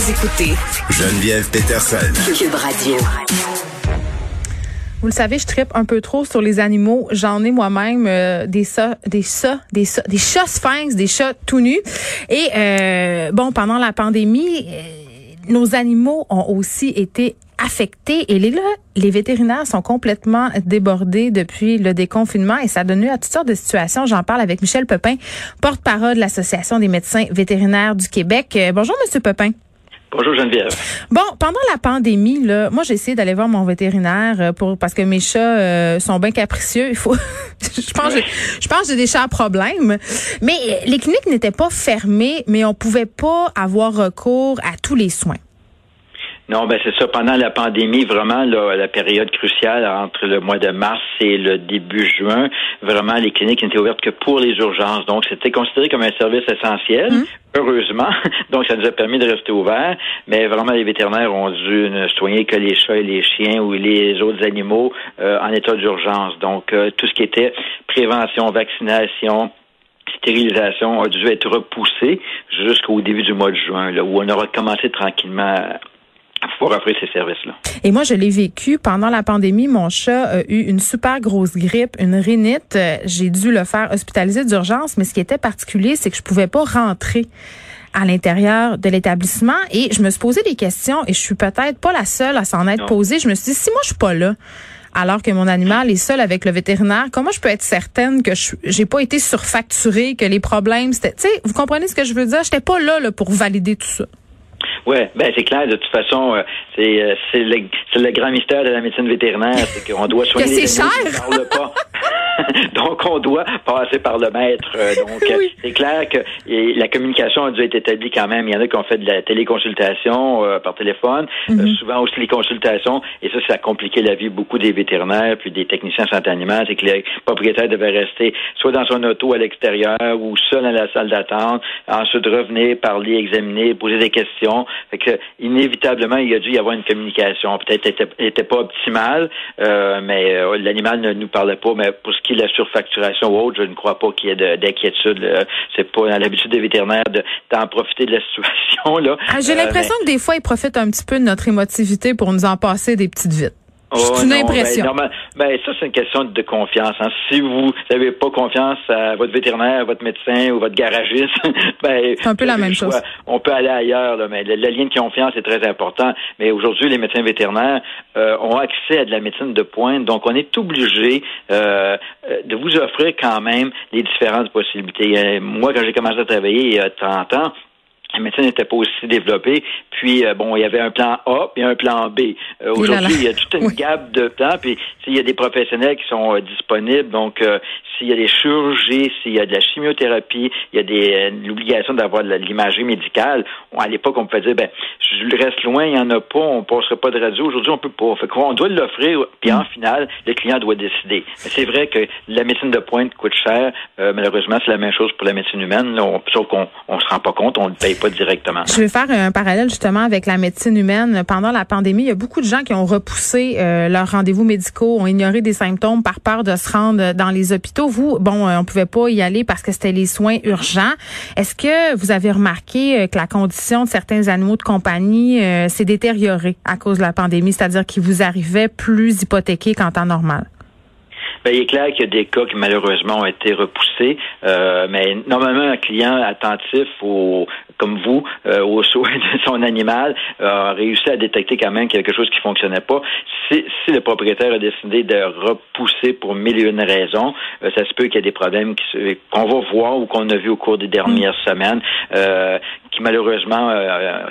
Vous écoutez Geneviève Peterson. Cube Radio. Vous le savez, je tripe un peu trop sur les animaux. J'en ai moi-même euh, des chats, des chats, des chats, des chats sphinx, des chats tout nus. Et euh, bon, pendant la pandémie, euh, nos animaux ont aussi été affectés. Et les, là, les vétérinaires sont complètement débordés depuis le déconfinement et ça donne lieu à toutes sortes de situations. J'en parle avec Michel Pepin, porte-parole de l'Association des médecins vétérinaires du Québec. bonjour, Monsieur Pepin. Bonjour Geneviève. Bon, pendant la pandémie, là, moi j'ai essayé d'aller voir mon vétérinaire euh, pour parce que mes chats euh, sont bien capricieux. Il faut, je pense, je pense que j'ai des chats à problème. Mais euh, les cliniques n'étaient pas fermées, mais on pouvait pas avoir recours à tous les soins. Non, ben c'est ça. Pendant la pandémie, vraiment, la période cruciale entre le mois de mars et le début juin, vraiment, les cliniques n'étaient ouvertes que pour les urgences. Donc, c'était considéré comme un service essentiel. Mmh. Heureusement, donc ça nous a permis de rester ouverts, mais vraiment les vétérinaires ont dû ne soigner que les chats et les chiens ou les autres animaux euh, en état d'urgence. Donc euh, tout ce qui était prévention, vaccination, stérilisation a dû être repoussé jusqu'au début du mois de juin, là, où on aura commencé tranquillement pour offrir ces services-là. Et moi, je l'ai vécu pendant la pandémie. Mon chat a eu une super grosse grippe, une rhinite. J'ai dû le faire hospitaliser d'urgence, mais ce qui était particulier, c'est que je pouvais pas rentrer à l'intérieur de l'établissement et je me suis posé des questions et je suis peut-être pas la seule à s'en être posée. Je me suis dit, si moi je suis pas là, alors que mon animal est seul avec le vétérinaire, comment je peux être certaine que je j'ai pas été surfacturée, que les problèmes c'était, tu sais, vous comprenez ce que je veux dire? J'étais pas là, là pour valider tout ça. Oui, ben c'est clair. De toute façon, euh, c'est euh, c'est le, le, grand mystère de la médecine vétérinaire, c'est qu'on doit soigner les animaux qui ne parlent pas. donc, on doit passer par le maître. Euh, donc, c'est clair que la communication a dû être établie quand même. Il y en a qui ont fait de la téléconsultation par téléphone, mm-hmm. souvent aussi les consultations, et ça, ça a compliqué la vie beaucoup des vétérinaires puis des techniciens santé animale. C'est que les propriétaires devaient rester soit dans son auto à l'extérieur ou seul dans la salle d'attente, ensuite revenir, parler, examiner, poser des questions. Fait que inévitablement, il y a dû y avoir une communication. Peut-être était, était pas optimale, euh, mais euh, l'animal ne nous parlait pas. Mais pour ce qui de la surfacturation ou autre, je ne crois pas qu'il y ait d'inquiétude. C'est pas dans l'habitude des vétérinaires d'en profiter de la situation là. Ah, j'ai euh, l'impression que des fois, ils profitent un petit peu de notre émotivité pour nous en passer des petites vites. C'est oh, une ben, impression. Ben, ça, c'est une question de confiance. Hein. Si vous n'avez pas confiance à votre vétérinaire, à votre médecin ou votre garagiste, ben, c'est un peu la même chose. On peut aller ailleurs, là, mais le, lien de confiance est très important. Mais aujourd'hui, les médecins vétérinaires euh, ont accès à de la médecine de pointe, donc on est obligé euh, de vous offrir quand même les différentes possibilités. Euh, moi, quand j'ai commencé à travailler il y a 30 ans, la médecine n'était pas aussi développée. Puis, euh, bon, il y avait un plan A et un plan B. Euh, aujourd'hui, il y a toute une gamme de plans. Puis, il y a des professionnels qui sont euh, disponibles. Donc, s'il y a des chirurgies, s'il y a de la chimiothérapie, il y a des l'obligation d'avoir de l'imagerie médicale. à l'époque, on pouvait dire, ben, je reste loin, il n'y en a pas, on ne passera pas de radio. Aujourd'hui, on peut pas. Fait on doit l'offrir. Puis, en mm. final, le client doit décider. Mais c'est vrai que la médecine de pointe coûte cher. malheureusement, c'est la même chose pour la médecine humaine. Là, on, sauf qu'on on se rend pas compte, on ne paye pas directement. Je vais faire un parallèle justement avec la médecine humaine. Pendant la pandémie, il y a beaucoup de gens qui ont repoussé euh, leurs rendez-vous médicaux, ont ignoré des symptômes par peur de se rendre dans les hôpitaux. Vous, bon, euh, on pouvait pas y aller parce que c'était les soins urgents. Est-ce que vous avez remarqué euh, que la condition de certains animaux de compagnie s'est détériorée à cause de la pandémie, c'est-à-dire qu'ils vous arrivaient plus hypothéqués qu'en temps normal? Ben, il est clair qu'il y a des cas qui malheureusement ont été repoussés, euh, mais normalement un client attentif au, comme vous euh, aux soins de son animal a réussi à détecter quand même quelque chose qui fonctionnait pas. Si, si le propriétaire a décidé de repousser pour mille et une raisons, euh, ça se peut qu'il y ait des problèmes qu'on va voir ou qu'on a vu au cours des dernières mm. semaines euh, qui malheureusement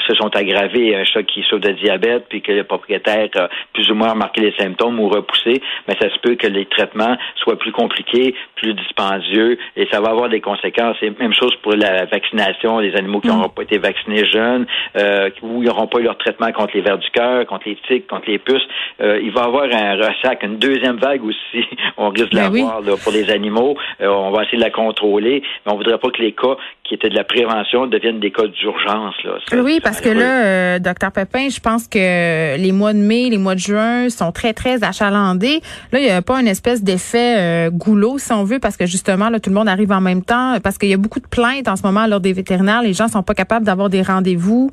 se sont aggravés. Un chat qui souffre de diabète puis que le propriétaire a plus ou moins remarqué les symptômes ou repoussé, mais ça se peut que les traitements soit plus compliqué, plus dispendieux, et ça va avoir des conséquences. Et même chose pour la vaccination, les animaux qui n'auront pas été vaccinés jeunes, euh, ou ils n'auront pas eu leur traitement contre les vers du cœur, contre les tiques, contre les puces. Euh, il va y avoir un ressac, une deuxième vague aussi. on risque de ben l'avoir pour les animaux. Euh, on va essayer de la contrôler, mais on voudrait pas que les cas qui étaient de la prévention deviennent des cas d'urgence. oui, parce que là, docteur Pepin, je pense que les mois de mai, les mois de juin sont très, très achalandés. Là, il n'y a pas une espèce d'effet goulot, si on veut, parce que justement, là, tout le monde arrive en même temps, parce qu'il y a beaucoup de plaintes en ce moment lors des vétérinaires. Les gens sont pas capables d'avoir des rendez-vous.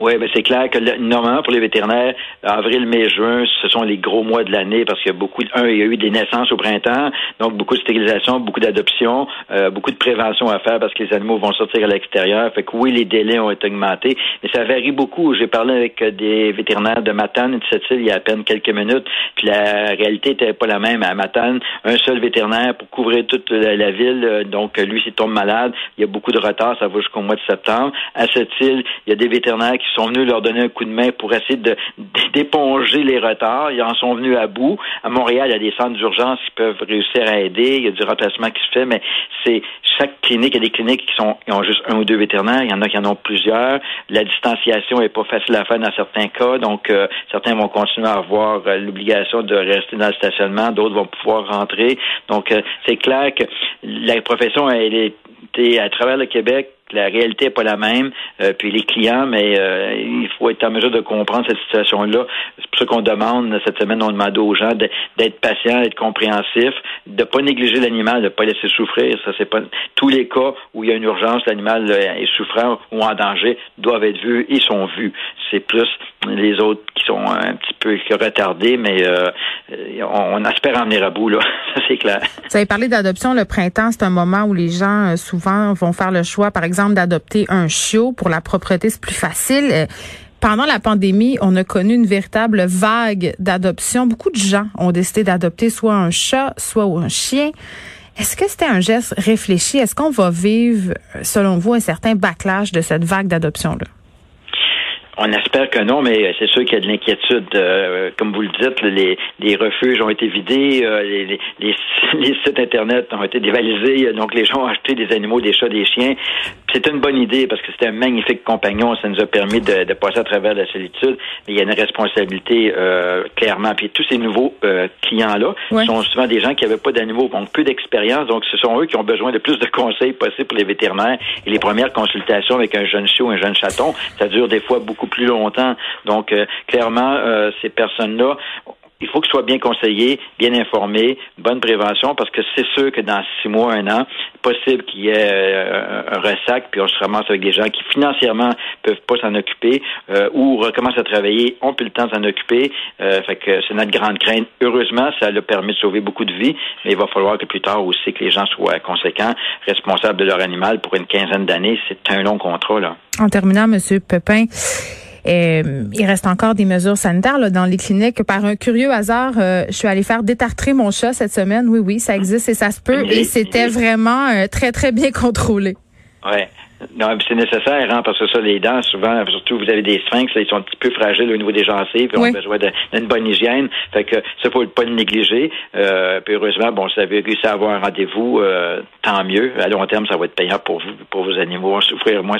Oui, ben c'est clair que normalement pour les vétérinaires, avril, mai, juin, ce sont les gros mois de l'année parce qu'il y a beaucoup, un, il y a eu des naissances au printemps, donc beaucoup de stérilisation, beaucoup d'adoption, euh, beaucoup de prévention à faire parce que les animaux vont sortir à l'extérieur. Fait que oui, les délais ont été augmentés, mais ça varie beaucoup. J'ai parlé avec des vétérinaires de Matane et de cette île il y a à peine quelques minutes, puis la réalité était pas la même. À Matane, un seul vétérinaire pour couvrir toute la, ville, donc lui s'il tombe malade, il y a beaucoup de retard, ça va jusqu'au mois de septembre. À cette île, il y a des vétérinaires qui sont venus leur donner un coup de main pour essayer de d'éponger les retards. Ils en sont venus à bout. À Montréal, il y a des centres d'urgence qui peuvent réussir à aider. Il y a du remplacement qui se fait, mais c'est chaque clinique, il y a des cliniques qui sont ont juste un ou deux vétérinaires. Il y en a qui en ont plusieurs. La distanciation est pas facile à faire dans certains cas, donc euh, certains vont continuer à avoir euh, l'obligation de rester dans le stationnement, d'autres vont pouvoir rentrer. Donc euh, c'est clair que la profession elle est à travers le Québec la réalité n'est pas la même, euh, puis les clients, mais euh, il faut être en mesure de comprendre cette situation-là. C'est pour ça qu'on demande, cette semaine, on demande aux gens d'être patients, d'être compréhensifs, de pas négliger l'animal, de pas laisser souffrir. Ça, c'est pas tous les cas où il y a une urgence, l'animal est souffrant ou en danger doivent être vus et sont vus. C'est plus les autres qui sont un petit peu retardés, mais euh, on, espère en venir à bout, là. ça, c'est clair. Vous avez parlé d'adoption. Le printemps, c'est un moment où les gens, souvent, vont faire le choix, par exemple, d'adopter un chiot pour la propreté, c'est plus facile. Euh, pendant la pandémie, on a connu une véritable vague d'adoption. Beaucoup de gens ont décidé d'adopter soit un chat, soit un chien. Est-ce que c'était un geste réfléchi? Est-ce qu'on va vivre, selon vous, un certain backlash de cette vague d'adoption-là? On espère que non, mais c'est sûr qu'il y a de l'inquiétude. Euh, comme vous le dites, les, refuges ont été vidés, euh, les, sites Internet ont été dévalisés, donc les gens ont acheté des animaux, des chats, des chiens. C'est une bonne idée parce que c'était un magnifique compagnon. Ça nous a permis de, de, passer à travers la solitude. Mais il y a une responsabilité euh, clairement. Puis tous ces nouveaux clients-là sont souvent des gens qui n'avaient pas d'animaux, ont peu d'expérience. Donc ce sont eux qui ont besoin de plus de conseils possibles pour les vétérinaires. Et les premières consultations avec un jeune chiot, un jeune chaton, ça dure des fois beaucoup plus longtemps. Donc, euh, clairement, euh, ces personnes-là il faut qu'ils soient bien conseillés, bien informés, bonne prévention, parce que c'est sûr que dans six mois, un an, possible qu'il y ait euh, un ressac, puis on se ramasse avec des gens qui financièrement peuvent pas s'en occuper ou recommencent à travailler, ont plus le temps de s'en occuper. fait que c'est notre grande crainte. Heureusement, ça a permis de sauver beaucoup de vies, mais il va falloir que plus tard aussi que les gens soient conséquents, responsables de leur animal pour une quinzaine d'années. C'est un long contrat, là. En terminant, Monsieur Pepin, euh, il reste encore des mesures sanitaires là, dans les cliniques. Par un curieux hasard, euh, je suis allée faire détartrer mon chat cette semaine. Oui, oui, ça existe et ça se peut. Et c'était vraiment euh, très, très bien contrôlé. Ouais. Non, c'est nécessaire, hein, parce que ça, les dents, souvent, surtout vous avez des sphinx, ils sont un petit peu fragiles au niveau des gencives, puis ont besoin d'une bonne hygiène. Fait que ça, faut pas le négliger. Euh, puis heureusement, bon, si vous avez réussi à avoir un rendez-vous, tant mieux. À long terme, ça va être payant pour vous, pour vos animaux, souffrir moins.